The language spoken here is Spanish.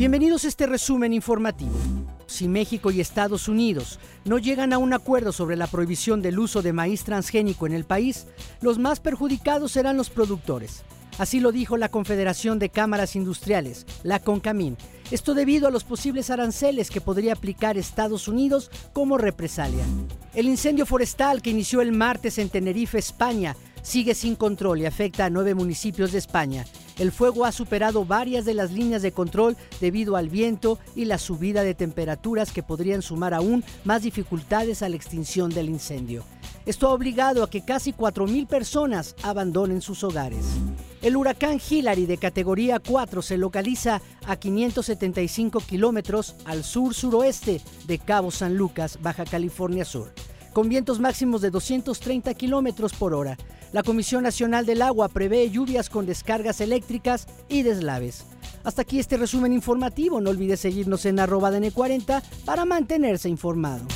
Bienvenidos a este resumen informativo. Si México y Estados Unidos no llegan a un acuerdo sobre la prohibición del uso de maíz transgénico en el país, los más perjudicados serán los productores. Así lo dijo la Confederación de Cámaras Industriales, la CONCAMIN. Esto debido a los posibles aranceles que podría aplicar Estados Unidos como represalia. El incendio forestal que inició el martes en Tenerife, España, sigue sin control y afecta a nueve municipios de España. El fuego ha superado varias de las líneas de control debido al viento y la subida de temperaturas que podrían sumar aún más dificultades a la extinción del incendio. Esto ha obligado a que casi 4.000 personas abandonen sus hogares. El huracán Hillary de categoría 4 se localiza a 575 kilómetros al sur-suroeste de Cabo San Lucas, Baja California Sur, con vientos máximos de 230 kilómetros por hora. La Comisión Nacional del Agua prevé lluvias con descargas eléctricas y deslaves. Hasta aquí este resumen informativo. No olvide seguirnos en arroba DN40 para mantenerse informado.